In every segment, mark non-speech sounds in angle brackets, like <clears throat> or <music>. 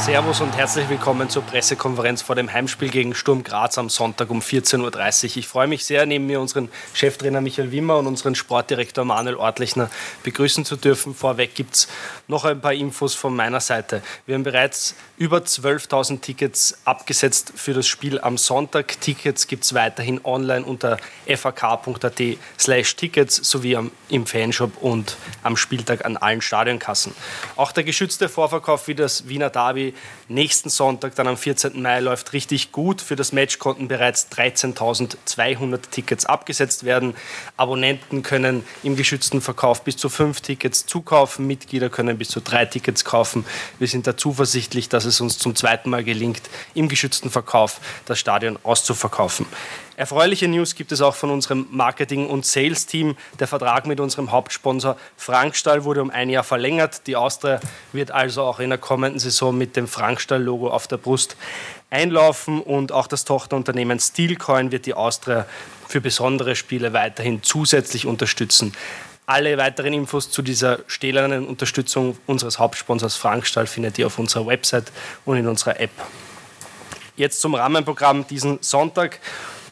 Servus und herzlich willkommen zur Pressekonferenz vor dem Heimspiel gegen Sturm Graz am Sonntag um 14.30 Uhr. Ich freue mich sehr, neben mir unseren Cheftrainer Michael Wimmer und unseren Sportdirektor Manuel Ortlechner begrüßen zu dürfen. Vorweg gibt es noch ein paar Infos von meiner Seite. Wir haben bereits über 12.000 Tickets abgesetzt für das Spiel am Sonntag. Tickets gibt es weiterhin online unter fak.at slash Tickets sowie am, im Fanshop und am Spieltag an allen Stadionkassen. Auch der geschützte Vorverkauf wie das Wiener Derby nächsten Sonntag, dann am 14. Mai, läuft richtig gut. Für das Match konnten bereits 13.200 Tickets abgesetzt werden. Abonnenten können im geschützten Verkauf bis zu fünf Tickets zukaufen. Mitglieder können bis zu drei Tickets kaufen. Wir sind da zuversichtlich, dass es uns zum zweiten Mal gelingt, im geschützten Verkauf das Stadion auszuverkaufen. Erfreuliche News gibt es auch von unserem Marketing- und Sales-Team. Der Vertrag mit unserem Hauptsponsor Frankstall wurde um ein Jahr verlängert. Die Austria wird also auch in der kommenden Saison mit dem Frankstall-Logo auf der Brust einlaufen und auch das Tochterunternehmen Steelcoin wird die Austria für besondere Spiele weiterhin zusätzlich unterstützen. Alle weiteren Infos zu dieser stählernen Unterstützung unseres Hauptsponsors Frankstall findet ihr auf unserer Website und in unserer App. Jetzt zum Rahmenprogramm diesen Sonntag.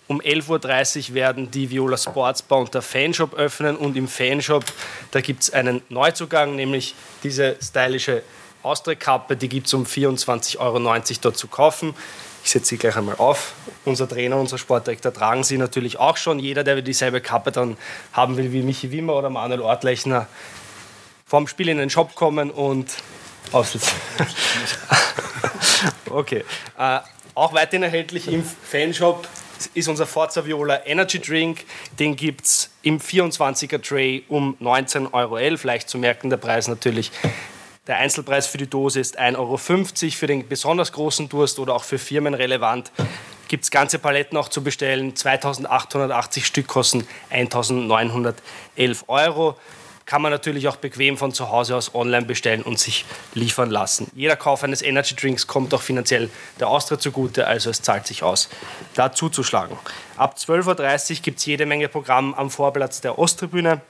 Um 11.30 Uhr werden die Viola Sports Bar und der Fanshop öffnen und im Fanshop, da gibt es einen Neuzugang, nämlich diese stylische Austria-Kappe, die gibt es um 24,90 Euro dort zu kaufen. Ich setze sie gleich einmal auf. Unser Trainer, unser Sportdirektor tragen sie natürlich auch schon. Jeder, der dieselbe Kappe dann haben will wie Michi Wimmer oder Manuel Ortlechner, vorm Spiel in den Shop kommen und aufsitzen. <laughs> okay. Äh, auch weiterhin erhältlich im Fanshop ist unser Forza Viola Energy Drink. Den gibt es im 24er Tray um 19,11 Euro. Leicht zu merken, der Preis natürlich. Der Einzelpreis für die Dose ist 1,50 Euro. Für den besonders großen Durst oder auch für Firmen relevant gibt es ganze Paletten auch zu bestellen. 2880 Stück kosten 1911 Euro kann man natürlich auch bequem von zu Hause aus online bestellen und sich liefern lassen. Jeder Kauf eines Energy Drinks kommt auch finanziell der Austria zugute, also es zahlt sich aus, da zuzuschlagen. Ab 12.30 Uhr gibt es jede Menge Programm am Vorplatz der Osttribüne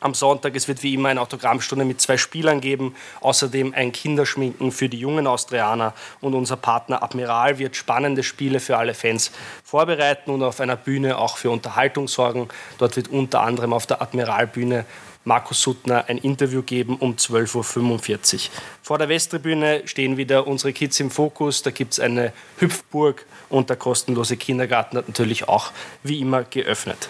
am Sonntag. Es wird wie immer eine Autogrammstunde mit zwei Spielern geben. Außerdem ein Kinderschminken für die jungen Austrianer. Und unser Partner Admiral wird spannende Spiele für alle Fans vorbereiten und auf einer Bühne auch für Unterhaltung sorgen. Dort wird unter anderem auf der Admiralbühne Markus Suttner ein Interview geben um 12.45 Uhr. Vor der Westtribüne stehen wieder unsere Kids im Fokus. Da gibt es eine Hüpfburg und der kostenlose Kindergarten hat natürlich auch wie immer geöffnet.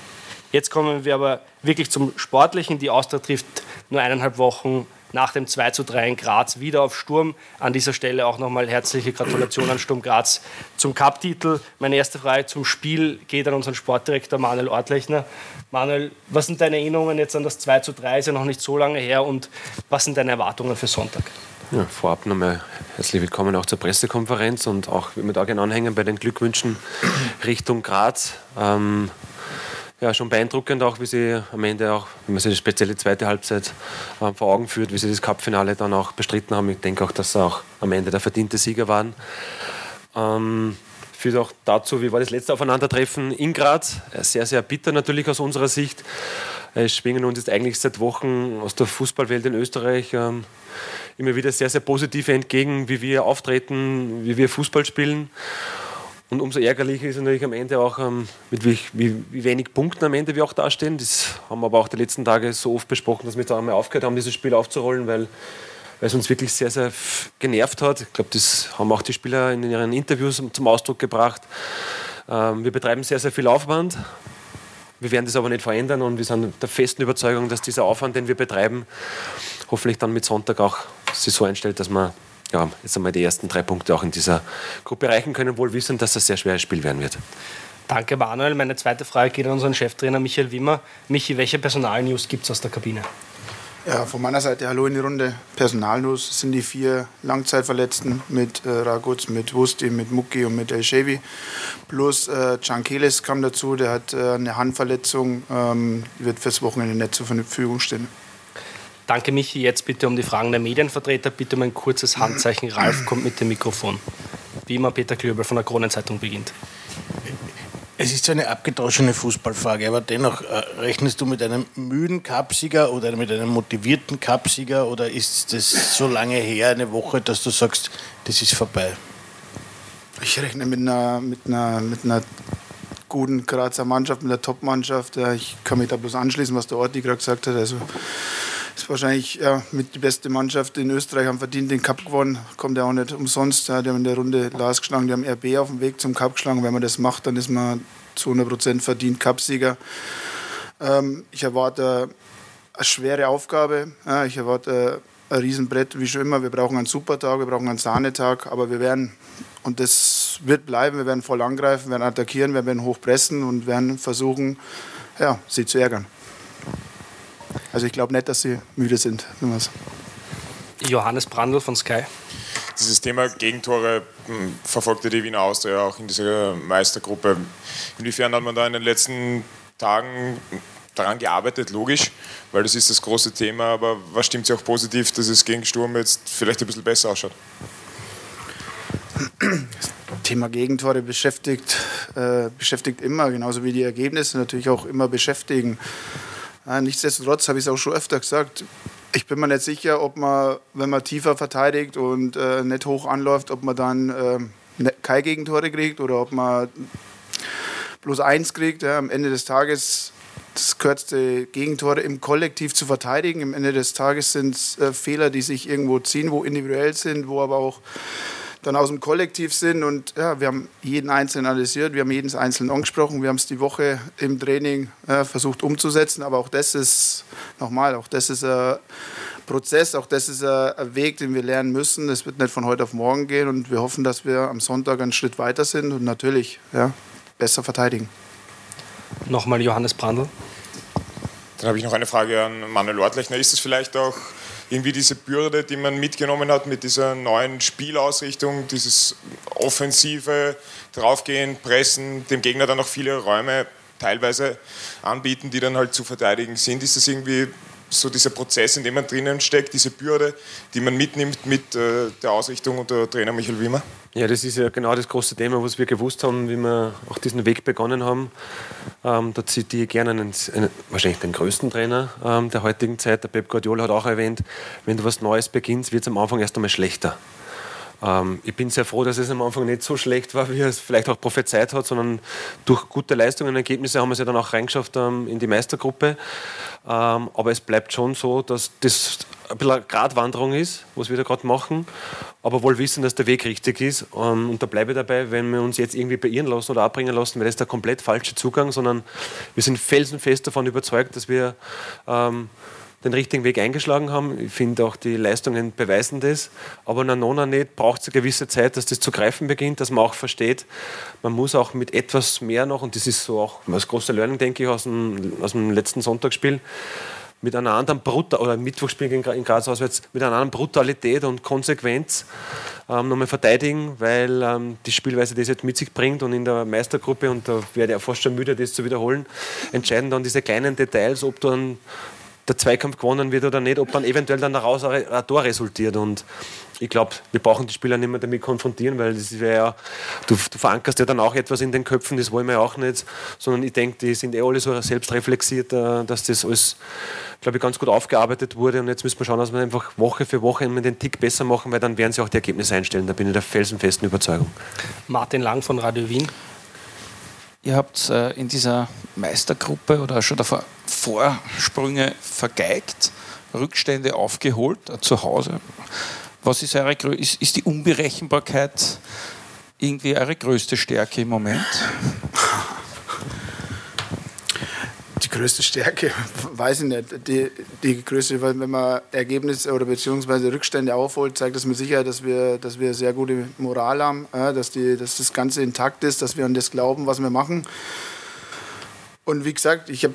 Jetzt kommen wir aber wirklich zum Sportlichen. Die Austria trifft nur eineinhalb Wochen nach dem 2 zu 3 in Graz wieder auf Sturm. An dieser Stelle auch nochmal herzliche Gratulation an Sturm Graz zum Cup-Titel. Meine erste Frage zum Spiel geht an unseren Sportdirektor Manuel Ortlechner. Manuel, was sind deine Erinnerungen jetzt an das 2 zu 3? Ist ja noch nicht so lange her und was sind deine Erwartungen für Sonntag? Ja, vorab nochmal herzlich willkommen auch zur Pressekonferenz und auch, da gerne anhängen, bei den Glückwünschen Richtung Graz. Ähm, ja, schon beeindruckend auch, wie sie am Ende auch, wenn man sich die spezielle zweite Halbzeit äh, vor Augen führt, wie sie das Cupfinale dann auch bestritten haben. Ich denke auch, dass sie auch am Ende der verdiente Sieger waren. Ähm, führt auch dazu, wie war das letzte Aufeinandertreffen in Graz. Äh, sehr, sehr bitter natürlich aus unserer Sicht. Es schwingen uns jetzt eigentlich seit Wochen aus der Fußballwelt in Österreich ähm, immer wieder sehr, sehr positiv entgegen, wie wir auftreten, wie wir Fußball spielen. Und umso ärgerlicher ist natürlich am Ende auch, ähm, mit wie, wie, wie, wenig Punkten am Ende wir auch dastehen. Das haben wir aber auch die letzten Tage so oft besprochen, dass wir da einmal aufgehört haben, dieses Spiel aufzurollen, weil, weil es uns wirklich sehr, sehr genervt hat. Ich glaube, das haben auch die Spieler in ihren Interviews zum Ausdruck gebracht. Ähm, wir betreiben sehr, sehr viel Aufwand. Wir werden das aber nicht verändern und wir sind der festen Überzeugung, dass dieser Aufwand, den wir betreiben, hoffentlich dann mit Sonntag auch sich so einstellt, dass man ja, jetzt einmal die ersten drei Punkte auch in dieser Gruppe erreichen können, wohl wissen, dass das ein sehr schweres Spiel werden wird. Danke, Manuel. Meine zweite Frage geht an unseren Cheftrainer Michael Wimmer. Michi, welche Personalnews gibt es aus der Kabine? Ja, von meiner Seite hallo in die Runde. Personalnews sind die vier Langzeitverletzten mit äh, Raguz, mit Wusti, mit Mucki und mit El Shevi. Plus äh, Keles kam dazu, der hat äh, eine Handverletzung, ähm, wird fürs Wochenende nicht zur Verfügung stehen. Danke, Michi. Jetzt bitte um die Fragen der Medienvertreter. Bitte um ein kurzes Handzeichen. Ralf kommt mit dem Mikrofon. Wie immer Peter Klöbel von der Kronenzeitung beginnt. Es ist so eine abgedroschene Fußballfrage, aber dennoch, äh, rechnest du mit einem müden Cupsieger oder mit einem motivierten Cupsieger oder ist das so lange her, eine Woche, dass du sagst, das ist vorbei? Ich rechne mit einer, mit einer, mit einer guten Grazer Mannschaft, mit der Top-Mannschaft. Ich kann mich da bloß anschließen, was der Orti gerade gesagt hat. Also ist wahrscheinlich ja, mit die beste Mannschaft in Österreich, haben verdient den Cup gewonnen, kommt ja auch nicht umsonst. Ja, die haben in der Runde Lars geschlagen, die haben RB auf dem Weg zum Cup geschlagen. Wenn man das macht, dann ist man zu 100 Prozent verdient Cupsieger. Ähm, ich erwarte eine schwere Aufgabe. Ja, ich erwarte ein Riesenbrett, wie schon immer. Wir brauchen einen Supertag, wir brauchen einen Sahnetag, aber wir werden, und das wird bleiben, wir werden voll angreifen, wir werden attackieren, wir werden hochpressen und werden versuchen, ja, sie zu ärgern. Also ich glaube nicht, dass sie müde sind. Johannes Brandl von Sky. Dieses Thema Gegentore hm, verfolgte die Wiener Austria auch in dieser Meistergruppe. Inwiefern hat man da in den letzten Tagen daran gearbeitet, logisch, weil das ist das große Thema, aber was stimmt Sie auch positiv, dass es gegen Sturm jetzt vielleicht ein bisschen besser ausschaut? Das Thema Gegentore beschäftigt, äh, beschäftigt immer, genauso wie die Ergebnisse natürlich auch immer beschäftigen. Ja, nichtsdestotrotz habe ich es auch schon öfter gesagt. Ich bin mir nicht sicher, ob man, wenn man tiefer verteidigt und äh, nicht hoch anläuft, ob man dann äh, ne, keine Gegentore kriegt oder ob man bloß eins kriegt. Ja, am Ende des Tages das kürzte Gegentore im Kollektiv zu verteidigen. Am Ende des Tages sind es äh, Fehler, die sich irgendwo ziehen, wo individuell sind, wo aber auch dann aus dem Kollektiv sind. Und ja, wir haben jeden Einzelnen analysiert, wir haben jeden Einzelnen angesprochen, wir haben es die Woche im Training äh, versucht umzusetzen. Aber auch das ist, nochmal, auch das ist ein Prozess, auch das ist ein Weg, den wir lernen müssen. Es wird nicht von heute auf morgen gehen und wir hoffen, dass wir am Sonntag einen Schritt weiter sind und natürlich ja, besser verteidigen. Nochmal Johannes Brandl. Dann habe ich noch eine Frage an Manuel Ortlechner. Ist es vielleicht auch irgendwie diese Bürde, die man mitgenommen hat mit dieser neuen Spielausrichtung, dieses offensive Draufgehen, Pressen, dem Gegner dann auch viele Räume teilweise anbieten, die dann halt zu verteidigen sind. Ist das irgendwie so dieser Prozess, in dem man drinnen steckt, diese Bürde, die man mitnimmt mit äh, der Ausrichtung unter Trainer Michael Wimmer? Ja, das ist ja genau das große Thema, was wir gewusst haben, wie wir auch diesen Weg begonnen haben. Ähm, da zitiere ich gerne einen, einen, wahrscheinlich den größten Trainer ähm, der heutigen Zeit, der Pep Guardiola hat auch erwähnt, wenn du was Neues beginnst, wird es am Anfang erst einmal schlechter. Ähm, ich bin sehr froh, dass es am Anfang nicht so schlecht war, wie er es vielleicht auch prophezeit hat, sondern durch gute Leistungen und Ergebnisse haben wir es ja dann auch reingeschafft ähm, in die Meistergruppe. Ähm, aber es bleibt schon so, dass das ein bisschen eine Gratwanderung ist, was wir da gerade machen, aber wohl wissen, dass der Weg richtig ist. und da bleibe ich dabei, wenn wir uns jetzt irgendwie beirren lassen oder abbringen lassen, wäre das der komplett falsche Zugang, sondern wir sind felsenfest davon überzeugt, dass wir den richtigen Weg eingeschlagen haben. Ich finde auch die Leistungen beweisen das. Aber na nona nicht braucht es eine gewisse Zeit, dass das zu greifen beginnt, dass man auch versteht, man muss auch mit etwas mehr noch, und das ist so auch das große Learning, denke ich, aus dem, aus dem letzten Sonntagsspiel, mit einer anderen Brutal oder Mittwochspiel in Graz auswärts, mit einer anderen Brutalität und Konsequenz ähm, nochmal verteidigen, weil ähm, die Spielweise das jetzt mit sich bringt und in der Meistergruppe, und da werde ich auch fast schon müde, das zu wiederholen, entscheiden dann diese kleinen Details, ob du dann der Zweikampf gewonnen wird oder nicht, ob dann eventuell dann daraus ein Tor resultiert. Und ich glaube, wir brauchen die Spieler nicht mehr damit konfrontieren, weil das wäre ja, du, du, verankerst ja dann auch etwas in den Köpfen, das wollen wir ja auch nicht, sondern ich denke, die sind eh alle so selbstreflexiert, äh, dass das alles, glaube ich, ganz gut aufgearbeitet wurde und jetzt müssen wir schauen, dass wir einfach Woche für Woche immer den Tick besser machen, weil dann werden sie auch die Ergebnisse einstellen, da bin ich der felsenfesten Überzeugung. Martin Lang von Radio Wien. Ihr habt äh, in dieser Meistergruppe oder schon davor Vorsprünge vergeigt, Rückstände aufgeholt äh, zu Hause. Was ist, eure, ist, ist die Unberechenbarkeit irgendwie eure größte Stärke im Moment? Größte Stärke, weiß ich nicht. Die, die größte, wenn man Ergebnisse oder beziehungsweise Rückstände aufholt, zeigt das mit Sicherheit, dass wir, dass wir sehr gute Moral haben, dass, die, dass das Ganze intakt ist, dass wir an das glauben, was wir machen. Und wie gesagt, ich,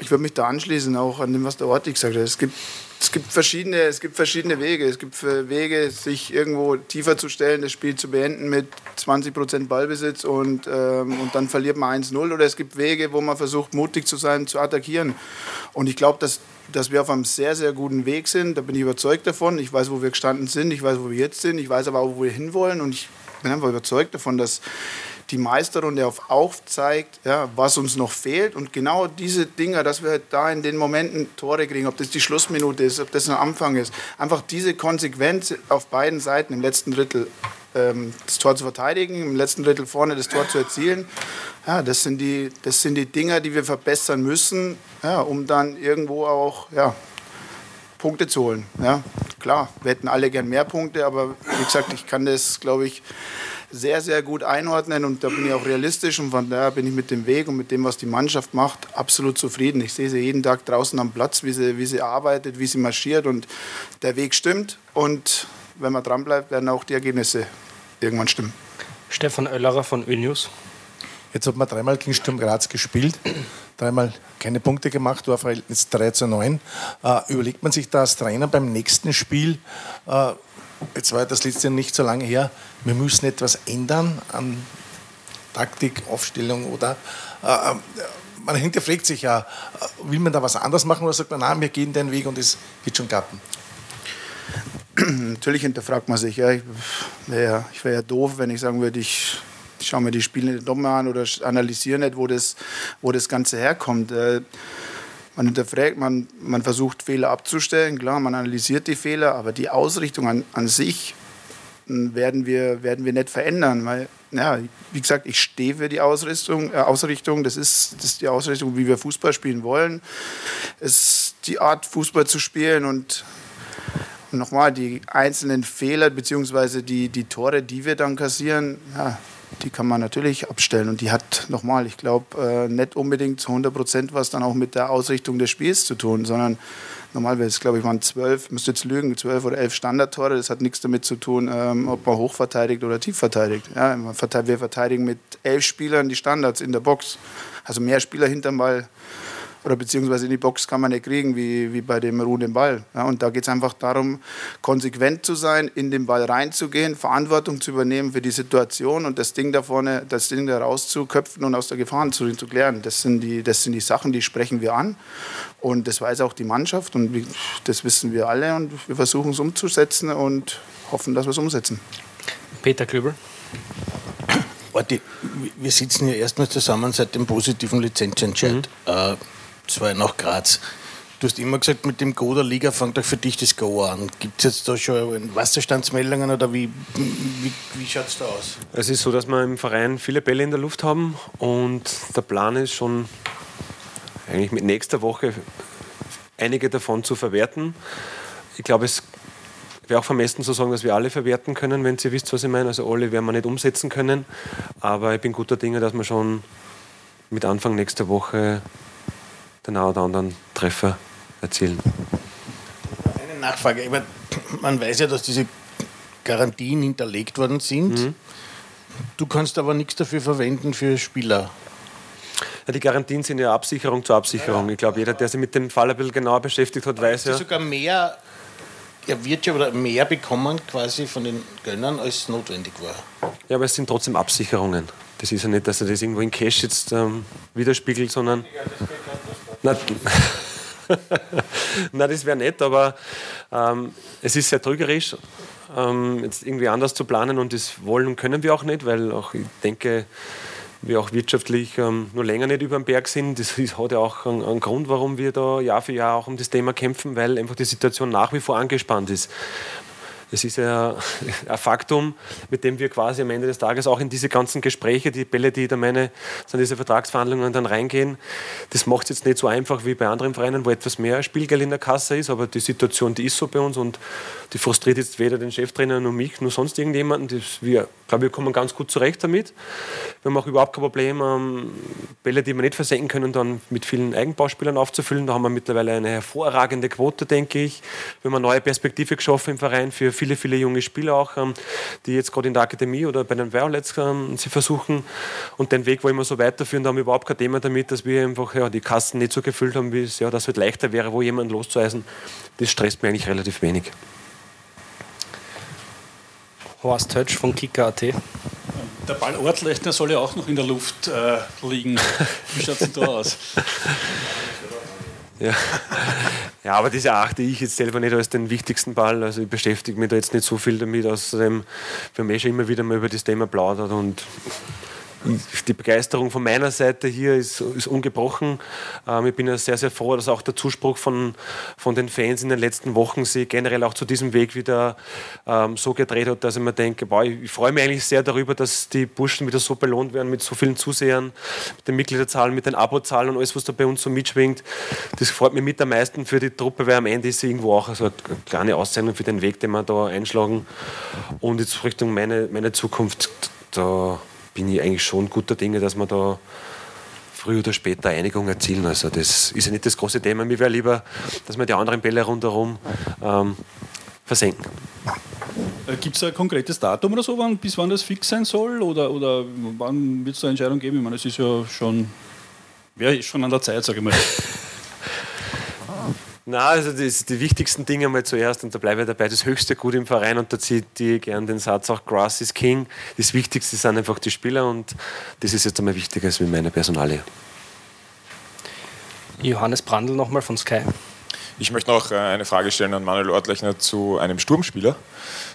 ich würde mich da anschließen, auch an dem, was der Orti gesagt hat. Es gibt es gibt verschiedene, es gibt verschiedene Wege. Es gibt Wege, sich irgendwo tiefer zu stellen, das Spiel zu beenden mit 20% Ballbesitz und, ähm, und dann verliert man 1-0. Oder es gibt Wege, wo man versucht, mutig zu sein, zu attackieren. Und ich glaube, dass, dass wir auf einem sehr, sehr guten Weg sind. Da bin ich überzeugt davon. Ich weiß, wo wir gestanden sind. Ich weiß, wo wir jetzt sind. Ich weiß aber auch, wo wir hinwollen. Und ich bin einfach überzeugt davon, dass die Meisterrunde auf aufzeigt, ja, was uns noch fehlt. Und genau diese Dinge, dass wir halt da in den Momenten Tore kriegen, ob das die Schlussminute ist, ob das ein Anfang ist, einfach diese Konsequenz auf beiden Seiten im letzten Drittel ähm, das Tor zu verteidigen, im letzten Drittel vorne das Tor zu erzielen. Ja, das sind die, das sind die Dinge, die wir verbessern müssen, ja, um dann irgendwo auch ja, Punkte zu holen. Ja, klar, wir hätten alle gern mehr Punkte, aber wie gesagt, ich kann das, glaube ich, sehr, sehr gut einordnen und da bin ich auch realistisch und von daher bin ich mit dem Weg und mit dem, was die Mannschaft macht, absolut zufrieden. Ich sehe sie jeden Tag draußen am Platz, wie sie, wie sie arbeitet, wie sie marschiert und der Weg stimmt und wenn man dranbleibt, werden auch die Ergebnisse irgendwann stimmen. Stefan Oellerer von ÖNews. Jetzt hat man dreimal gegen Sturm Graz gespielt, dreimal keine Punkte gemacht, war Verhältnis 3 zu 9. Äh, überlegt man sich da als Trainer beim nächsten Spiel, äh, jetzt war das letzte nicht so lange her, wir müssen etwas ändern an Taktik, Aufstellung oder äh, äh man hinterfragt sich ja, äh, will man da was anders machen oder sagt man, nein, wir gehen den Weg und es wird schon klappen? Natürlich hinterfragt man sich. Ja. Ich wäre wär ja doof, wenn ich sagen würde, ich ich schaue mir die Spiele nicht nochmal an oder analysiere nicht, wo das, wo das Ganze herkommt. Man hinterfragt, man, man versucht Fehler abzustellen, klar, man analysiert die Fehler, aber die Ausrichtung an, an sich hm, werden wir, werden wir nicht verändern, weil, ja, wie gesagt, ich stehe für die Ausrichtung, äh, Ausrichtung. Das, ist, das ist die Ausrichtung, wie wir Fußball spielen wollen. Es ist die Art, Fußball zu spielen und nochmal, die einzelnen Fehler bzw. Die, die Tore, die wir dann kassieren, ja, die kann man natürlich abstellen. Und die hat nochmal, ich glaube, äh, nicht unbedingt zu 100 Prozent was dann auch mit der Ausrichtung des Spiels zu tun, sondern normalerweise, glaube ich, waren zwölf, müsste jetzt lügen, zwölf oder elf Standardtore. Das hat nichts damit zu tun, ähm, ob man hoch verteidigt oder tief verteidigt. Ja, wir verteidigen mit elf Spielern die Standards in der Box. Also mehr Spieler hinterm Ball oder beziehungsweise in die Box kann man nicht kriegen, wie, wie bei dem ruhenden Ball. Ja, und da geht es einfach darum, konsequent zu sein, in den Ball reinzugehen, Verantwortung zu übernehmen für die Situation und das Ding da vorne, das Ding da rauszuköpfen und aus der Gefahr zu, zu klären. Das sind, die, das sind die Sachen, die sprechen wir an. Und das weiß auch die Mannschaft und das wissen wir alle und wir versuchen es umzusetzen und hoffen, dass wir es umsetzen. Peter Klübel. Warte, wir sitzen ja erstmal zusammen seit dem positiven Lizenzentscheid. Mhm. Äh, zwei nach Graz. Du hast immer gesagt, mit dem Go der Liga fängt auch für dich das Go an. Gibt es jetzt da schon Wasserstandsmeldungen oder wie, wie, wie schaut es da aus? Es ist so, dass wir im Verein viele Bälle in der Luft haben und der Plan ist schon eigentlich mit nächster Woche einige davon zu verwerten. Ich glaube, es wäre auch vermessen zu sagen, dass wir alle verwerten können, wenn Sie wisst, was ich meine. Also alle werden wir nicht umsetzen können. Aber ich bin guter Dinge, dass wir schon mit Anfang nächster Woche den einen oder anderen Treffer erzielen. Eine Nachfrage. Meine, man weiß ja, dass diese Garantien hinterlegt worden sind. Mhm. Du kannst aber nichts dafür verwenden für Spieler. Ja, die Garantien sind ja Absicherung zur Absicherung. Ich glaube, jeder, der sich mit dem Fall ein bisschen genauer beschäftigt hat, weiß ja. sogar mehr, er wird ja oder mehr bekommen quasi von den Gönnern, als notwendig war. Ja, aber es sind trotzdem Absicherungen. Das ist ja nicht, dass er das irgendwo in Cash jetzt ähm, widerspiegelt, sondern. Ja, na, <laughs> na, das wäre nett, aber ähm, es ist sehr trügerisch, ähm, jetzt irgendwie anders zu planen und das wollen und können wir auch nicht, weil auch ich denke, wir auch wirtschaftlich ähm, nur länger nicht über den Berg sind. Das <laughs> ist, hat ja auch einen, einen, Grund, warum wir da Jahr für Jahr auch um das Thema kämpfen, weil einfach die Situation nach wie vor angespannt ist. Das ist ja <laughs> ein Faktum, mit dem wir quasi am Ende des Tages auch in diese ganzen Gespräche, die Bälle, die da meine, sind diese Vertragsverhandlungen dann reingehen. Das macht es jetzt nicht so einfach wie bei anderen Vereinen, wo etwas mehr Spielgeld in der Kasse ist, aber die Situation, die ist so bei uns und die frustriert jetzt weder den Cheftrainer noch mich, noch sonst irgendjemanden. Das, wir, glaube wir kommen ganz gut zurecht damit. Wir haben auch überhaupt kein Problem, ähm, Bälle, die wir nicht versenken können, dann mit vielen Eigenbauspielern aufzufüllen. Da haben wir mittlerweile eine hervorragende Quote, denke ich. Wir haben eine neue Perspektive geschaffen im Verein für viele viele, viele junge Spieler auch, ähm, die jetzt gerade in der Akademie oder bei den Violets ähm, sie versuchen und den Weg wollen wir so weiterführen. Da haben wir überhaupt kein Thema damit, dass wir einfach ja, die Kassen nicht so gefüllt haben, wie es ja, das halt leichter wäre, wo jemand loszueisen. Das stresst mir eigentlich relativ wenig. Horst Hötsch von Kicker.at. Der Ball Ortlechner soll ja auch noch in der Luft äh, liegen. Wie schaut es denn da aus? <laughs> Ja. ja, aber das erachte ich jetzt selber nicht als den wichtigsten Ball. Also ich beschäftige mich da jetzt nicht so viel damit. Außerdem, wir haben eh schon immer wieder mal über das Thema plaudert und die Begeisterung von meiner Seite hier ist, ist ungebrochen. Ähm, ich bin ja sehr, sehr froh, dass auch der Zuspruch von, von den Fans in den letzten Wochen sich generell auch zu diesem Weg wieder ähm, so gedreht hat, dass ich mir denke, boah, ich, ich freue mich eigentlich sehr darüber, dass die Burschen wieder so belohnt werden mit so vielen Zusehern, mit den Mitgliederzahlen, mit den Abozahlen und alles, was da bei uns so mitschwingt. Das freut mich mit am meisten für die Truppe, weil am Ende ist sie irgendwo auch so eine kleine Auszeichnung für den Weg, den wir da einschlagen. Und jetzt Richtung meine, meine Zukunft, da bin ich eigentlich schon guter Dinge, dass wir da früher oder später Einigung erzielen. Also das ist ja nicht das große Thema. Mir wäre lieber, dass wir die anderen Bälle rundherum ähm, versenken. Äh, Gibt es ein konkretes Datum oder so, wann, bis wann das fix sein soll? Oder, oder wann wird es eine Entscheidung geben? Ich meine, es ist ja schon, wäre schon an der Zeit, sage ich mal. <laughs> Na, also das, die wichtigsten Dinge mal zuerst, und da bleibe ich dabei, das höchste Gut im Verein, und da zieht die gern den Satz auch, Grass is King. Das Wichtigste sind einfach die Spieler, und das ist jetzt einmal wichtiger als mit meiner Personalie. Johannes Brandl nochmal von Sky. Ich möchte noch äh, eine Frage stellen an Manuel Ortlechner zu einem Sturmspieler,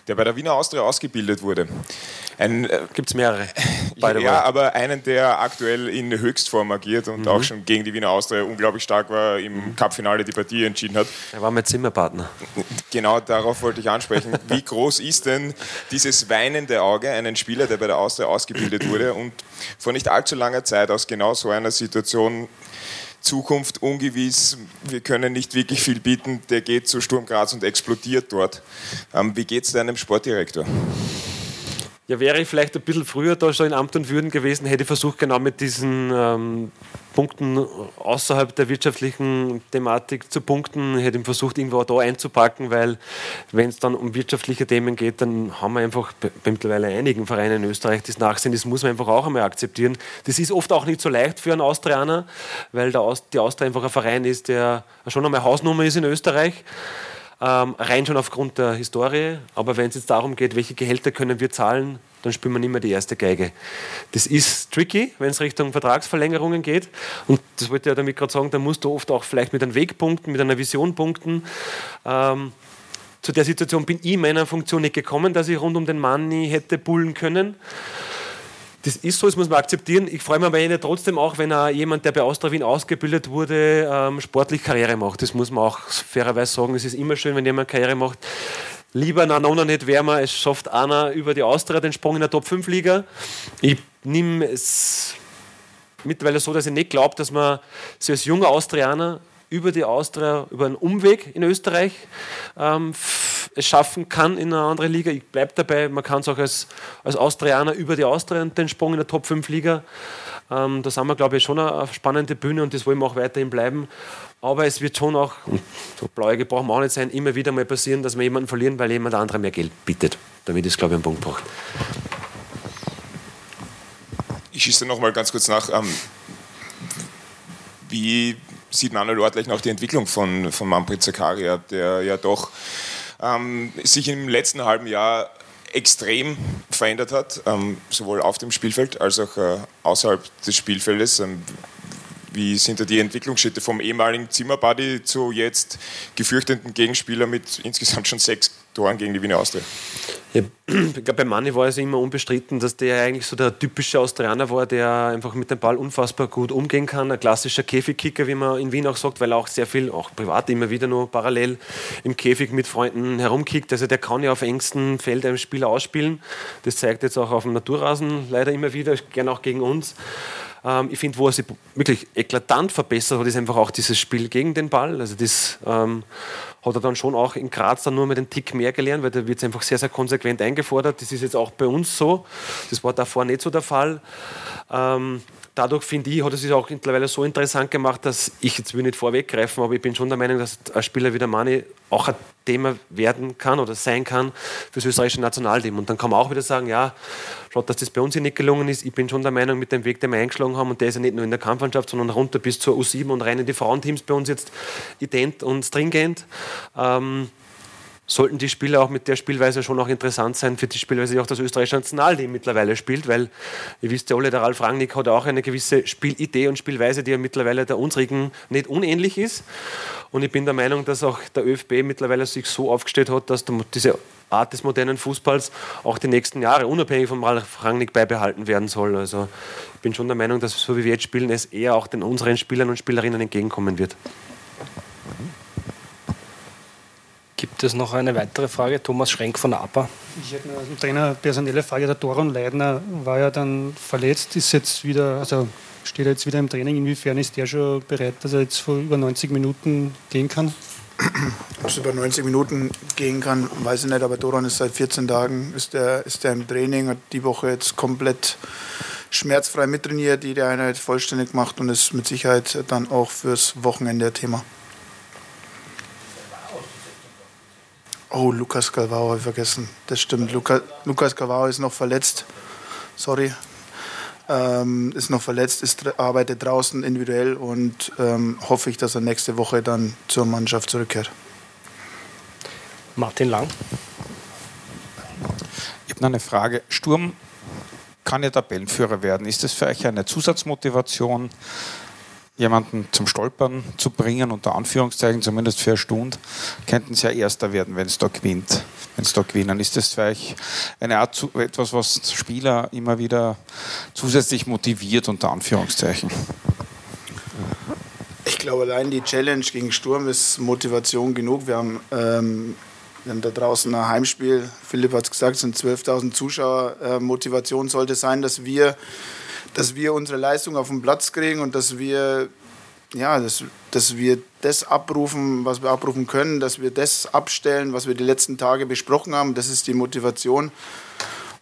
der bei der Wiener Austria ausgebildet wurde. Ein, äh, Gibt es mehrere? ja, aber einen, der aktuell in Höchstform agiert und mhm. auch schon gegen die Wiener Austria unglaublich stark war, im mhm. Cup-Finale die Partie entschieden hat. Er war mein Zimmerpartner. Genau darauf wollte ich ansprechen. <laughs> Wie groß ist denn dieses weinende Auge einen Spieler, der bei der Austria ausgebildet wurde und vor nicht allzu langer Zeit aus genau so einer Situation Zukunft ungewiss, wir können nicht wirklich viel bieten, der geht zu Sturm Graz und explodiert dort. Ähm, wie geht es deinem Sportdirektor? Ja, wäre ich vielleicht ein bisschen früher da schon in Amt und Würden gewesen, hätte ich versucht, genau mit diesen ähm, Punkten außerhalb der wirtschaftlichen Thematik zu punkten, hätte ich versucht, irgendwo da einzupacken, weil wenn es dann um wirtschaftliche Themen geht, dann haben wir einfach bei mittlerweile einigen Vereinen in Österreich das Nachsehen, das muss man einfach auch einmal akzeptieren. Das ist oft auch nicht so leicht für einen Austrianer, weil der Aust die Austria einfach ein Verein ist, der schon einmal Hausnummer ist in Österreich. Ähm, rein schon aufgrund der Historie. Aber wenn es jetzt darum geht, welche Gehälter können wir zahlen, dann spielt man immer die erste Geige. Das ist tricky, wenn es Richtung Vertragsverlängerungen geht. Und das wollte ich ja damit gerade sagen, da musst du oft auch vielleicht mit einem Weg punkten, mit einer Vision punkten. Ähm, zu der Situation bin ich in meiner Funktion nicht gekommen, dass ich rund um den Money hätte bullen können. Das ist so, das muss man akzeptieren. Ich freue mich aber trotzdem auch, wenn jemand, der bei Austria Wien ausgebildet wurde, ähm, sportlich Karriere macht. Das muss man auch fairerweise sagen. Es ist immer schön, wenn jemand Karriere macht. Lieber na noch nicht wärmer, es schafft einer über die Austria den Sprung in der Top 5 Liga. Ich nehme es mittlerweile so, dass ich nicht glaube, dass man sich als junger Austrianer über die Austria, über einen Umweg in Österreich ähm, es schaffen kann in eine andere Liga. Ich bleibe dabei, man kann es auch als, als Austrianer über die Austria den Sprung in der Top 5 Liga. Ähm, da sind wir, glaube ich, schon eine, spannende Bühne und das wollen wir auch weiterhin bleiben. Aber es wird schon auch, so blauäugig brauchen wir auch nicht sein, immer wieder mal passieren, dass wir jemanden verlieren, weil jemand andere mehr Geld bittet. Damit ist, glaube ich, ein Punkt gebracht. Ich schieße noch mal ganz kurz nach. Ähm, wie sieht Manuel Ortlich noch die Entwicklung von, von Manfred Zakaria, der ja doch ähm, sich im letzten halben Jahr extrem verändert hat, ähm, sowohl auf dem Spielfeld als auch äh, außerhalb des Spielfeldes. Ähm, wie sind da die Entwicklungsschritte vom ehemaligen Zimmerbuddy zu jetzt gefürchteten Gegenspieler mit insgesamt schon sechs Toren gegen die Wiener Austria? Ich <clears throat> glaube, bei Manni war es immer unbestritten, dass der eigentlich so der typische Austrianer war, der einfach mit dem Ball unfassbar gut umgehen kann. Ein klassischer Käfigkicker, wie man in Wien auch sagt, weil er auch sehr viel, auch privat immer wieder nur parallel im Käfig mit Freunden herumkickt. Also der kann ja auf engstem Feld einen Spieler ausspielen. Das zeigt jetzt auch auf dem Naturrasen leider immer wieder, gern auch gegen uns. Ähm, ich finde, wo er sich wirklich eklatant verbessert hat, ist einfach auch dieses Spiel gegen den Ball. Also das ähm, hat er dann schon auch in Graz dann nur mit einem Tick mehr gelernt, weil da wird es einfach sehr, sehr konsequent eingefordert. Das ist jetzt auch bei uns so. Das war davor nicht so der Fall. Ähm, dadurch finde ich, hat es sich auch mittlerweile so interessant gemacht, dass ich jetzt will nicht vorweggreifen, aber ich bin schon der Meinung, dass ein Spieler wie der Mani auch ein Thema werden kann oder sein kann für das österreichische Nationalteam. Und dann kann man auch wieder sagen, ja, schaut, dass das bei uns hier nicht gelungen ist. Ich bin schon der Meinung, mit dem Weg, den wir eingeschlagen haben, und der ist ja nicht nur in der Kampfmannschaft, sondern runter bis zur U7 und rein in die Frauenteams bei uns jetzt ident und stringent. Ähm, sollten die Spieler auch mit der Spielweise schon auch interessant sein für die Spielweise, die auch das österreichische Nationalteam mittlerweile spielt, weil ihr wisst ja alle, der Ralf Rangnick hat auch eine gewisse Spielidee und Spielweise, die ja mittlerweile der unsrigen nicht unähnlich ist. Und ich bin der Meinung, dass auch der ÖFB mittlerweile sich so aufgestellt hat, dass diese Art des modernen Fußballs auch die nächsten Jahre unabhängig vom Ralf Rangnick beibehalten werden soll. Also ich bin schon der Meinung, dass so wie wir jetzt spielen, es eher auch den unseren Spielern und Spielerinnen entgegenkommen wird. Gibt es noch eine weitere Frage? Thomas Schrenk von APA. Ich hätte noch eine Trainer personelle Frage. Der Doron Leidner war ja dann verletzt, ist jetzt wieder, also steht er jetzt wieder im Training. Inwiefern ist der schon bereit, dass er jetzt vor über 90 Minuten gehen kann? Ob es über 90 Minuten gehen kann, weiß ich nicht, aber Doron ist seit 14 Tagen ist der, ist der im Training, hat die Woche jetzt komplett schmerzfrei mittrainiert, jede Einheit vollständig gemacht und ist mit Sicherheit dann auch fürs Wochenende Thema. Oh, Lukas Galvao habe ich vergessen. Das stimmt. Luca, Lukas Galvao ist noch verletzt. Sorry. Ähm, ist noch verletzt, ist, arbeitet draußen individuell und ähm, hoffe ich, dass er nächste Woche dann zur Mannschaft zurückkehrt. Martin Lang. Ich habe noch eine Frage. Sturm kann ja Tabellenführer werden. Ist das für euch eine Zusatzmotivation? Jemanden zum Stolpern zu bringen, unter Anführungszeichen, zumindest für eine Stunde, könnten sie ja Erster werden, wenn es da gewinnt. Wenn es da gewinnen, ist das vielleicht eine Art etwas, was Spieler immer wieder zusätzlich motiviert, unter Anführungszeichen. Ich glaube, allein die Challenge gegen Sturm ist Motivation genug. Wir haben, ähm, wir haben da draußen ein Heimspiel. Philipp hat es gesagt, es sind 12.000 Zuschauer. Äh, Motivation sollte sein, dass wir dass wir unsere Leistung auf den Platz kriegen und dass wir, ja, dass, dass wir das abrufen, was wir abrufen können, dass wir das abstellen, was wir die letzten Tage besprochen haben. Das ist die Motivation.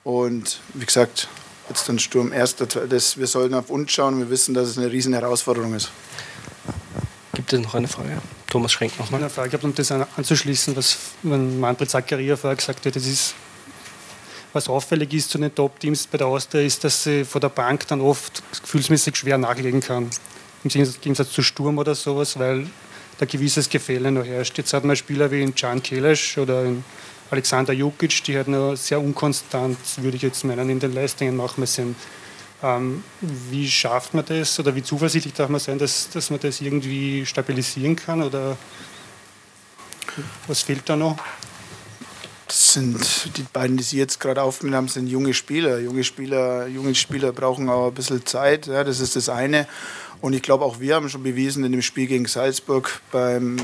Und wie gesagt, jetzt dann Sturm erster, das, wir sollten auf uns schauen. Wir wissen, dass es eine riesen Herausforderung ist. Gibt es noch eine Frage? Thomas Schrenk nochmal. Eine Frage, um das anzuschließen, was Manfred Zakaria vorher gesagt hat, das ist was auffällig ist zu den Top-Teams bei der Austria, ist, dass sie vor der Bank dann oft gefühlsmäßig schwer nachlegen kann. Im Gegensatz zu Sturm oder sowas, weil da gewisses Gefälle noch herrscht. Jetzt hat man Spieler wie Can Kelesch oder Alexander Jukic, die halt noch sehr unkonstant, würde ich jetzt meinen, in den Leistungen manchmal sind. Ähm, wie schafft man das oder wie zuversichtlich darf man sein, dass, dass man das irgendwie stabilisieren kann oder was fehlt da noch? Das sind die beiden, die Sie jetzt gerade aufgenommen haben, sind junge Spieler. Junge Spieler, junge Spieler brauchen auch ein bisschen Zeit. Ja, das ist das eine. Und ich glaube, auch wir haben schon bewiesen in dem Spiel gegen Salzburg beim,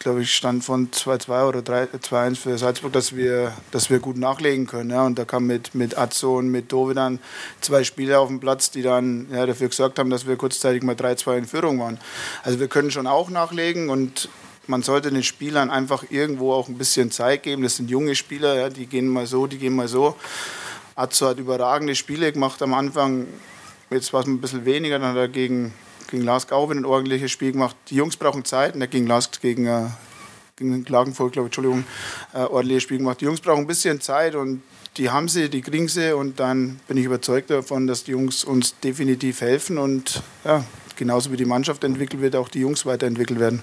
glaube ich, Stand von 2-2 oder 2-1 für Salzburg, dass wir, dass wir gut nachlegen können. Ja. Und da kam mit, mit Azzo und mit Dovedan zwei Spieler auf dem Platz, die dann ja, dafür gesorgt haben, dass wir kurzzeitig mal 3-2 in Führung waren. Also wir können schon auch nachlegen und man sollte den Spielern einfach irgendwo auch ein bisschen Zeit geben. Das sind junge Spieler, ja, die gehen mal so, die gehen mal so. Azzo hat überragende Spiele gemacht am Anfang. Jetzt war es ein bisschen weniger, dann hat er gegen, gegen Lask auch ein ordentliches Spiel gemacht. Die Jungs brauchen Zeit und er gegen Lask, gegen, äh, gegen Klagenfurt, glaube ich, Entschuldigung, äh, ordentliches Spiel gemacht. Die Jungs brauchen ein bisschen Zeit und die haben sie, die kriegen sie und dann bin ich überzeugt davon, dass die Jungs uns definitiv helfen und ja, genauso wie die Mannschaft entwickelt wird, auch die Jungs weiterentwickelt werden.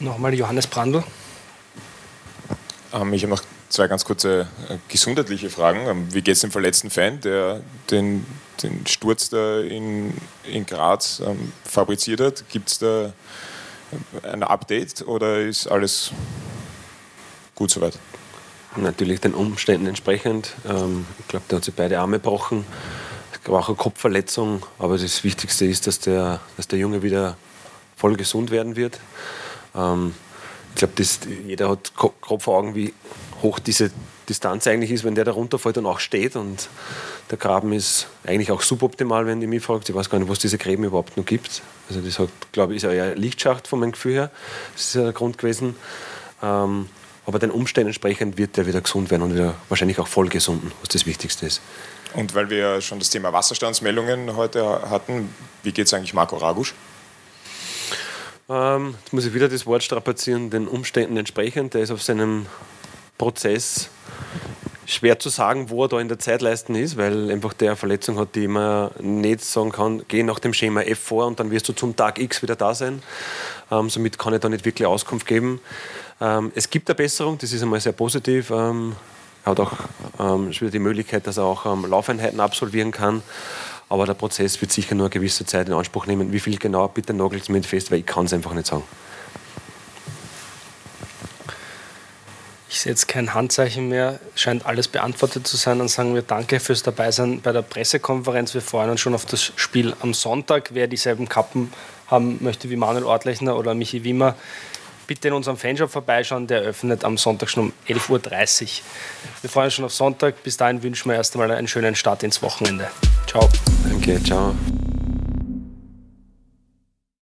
Nochmal Johannes Brandl. Ähm, ich habe noch zwei ganz kurze äh, gesundheitliche Fragen. Ähm, wie geht es dem verletzten Fan, der den, den Sturz da in, in Graz ähm, fabriziert hat? Gibt es da ein Update oder ist alles gut soweit? Natürlich den Umständen entsprechend. Ähm, ich glaube, der hat sich beide Arme gebrochen. Es war auch eine Kopfverletzung, aber das Wichtigste ist, dass der, dass der Junge wieder voll gesund werden wird. Ähm, ich glaube, jeder hat grob vor Augen, wie hoch diese Distanz eigentlich ist, wenn der da runterfällt und auch steht. Und der Graben ist eigentlich auch suboptimal, wenn du mich fragt. Ich weiß gar nicht, was diese Gräben überhaupt noch gibt. Also das hat, glaube ich, ist ja eher Lichtschacht von meinem Gefühl her. Das ist ja der Grund gewesen. Ähm, aber den Umständen entsprechend wird der wieder gesund werden und wieder wahrscheinlich auch voll gesunden, was das Wichtigste ist. Und weil wir schon das Thema Wasserstandsmeldungen heute hatten, wie geht es eigentlich Marco Ragusch? Ähm, jetzt muss ich wieder das Wort strapazieren, den Umständen entsprechend. Der ist auf seinem Prozess schwer zu sagen, wo er da in der Zeitleiste ist, weil einfach der Verletzung hat, die man nicht sagen kann, geh nach dem Schema F vor und dann wirst du zum Tag X wieder da sein. Ähm, somit kann ich da nicht wirklich Auskunft geben. Ähm, es gibt eine Besserung, das ist einmal sehr positiv. Ähm, er hat auch ähm, wieder die Möglichkeit, dass er auch ähm, Laufeinheiten absolvieren kann. Aber der Prozess wird sicher nur eine gewisse Zeit in Anspruch nehmen. Wie viel genau, bitte nagelt es mir fest, weil ich kann es einfach nicht sagen. Ich sehe jetzt kein Handzeichen mehr. Scheint alles beantwortet zu sein. Dann sagen wir Danke fürs Dabeisein bei der Pressekonferenz. Wir freuen uns schon auf das Spiel am Sonntag. Wer dieselben Kappen haben möchte wie Manuel Ortlechner oder Michi Wimmer, bitte in unserem Fanshop vorbeischauen. Der öffnet am Sonntag schon um 11.30 Uhr. Wir freuen uns schon auf Sonntag. Bis dahin wünschen wir erst einmal einen schönen Start ins Wochenende. Ciao. Danke, ciao.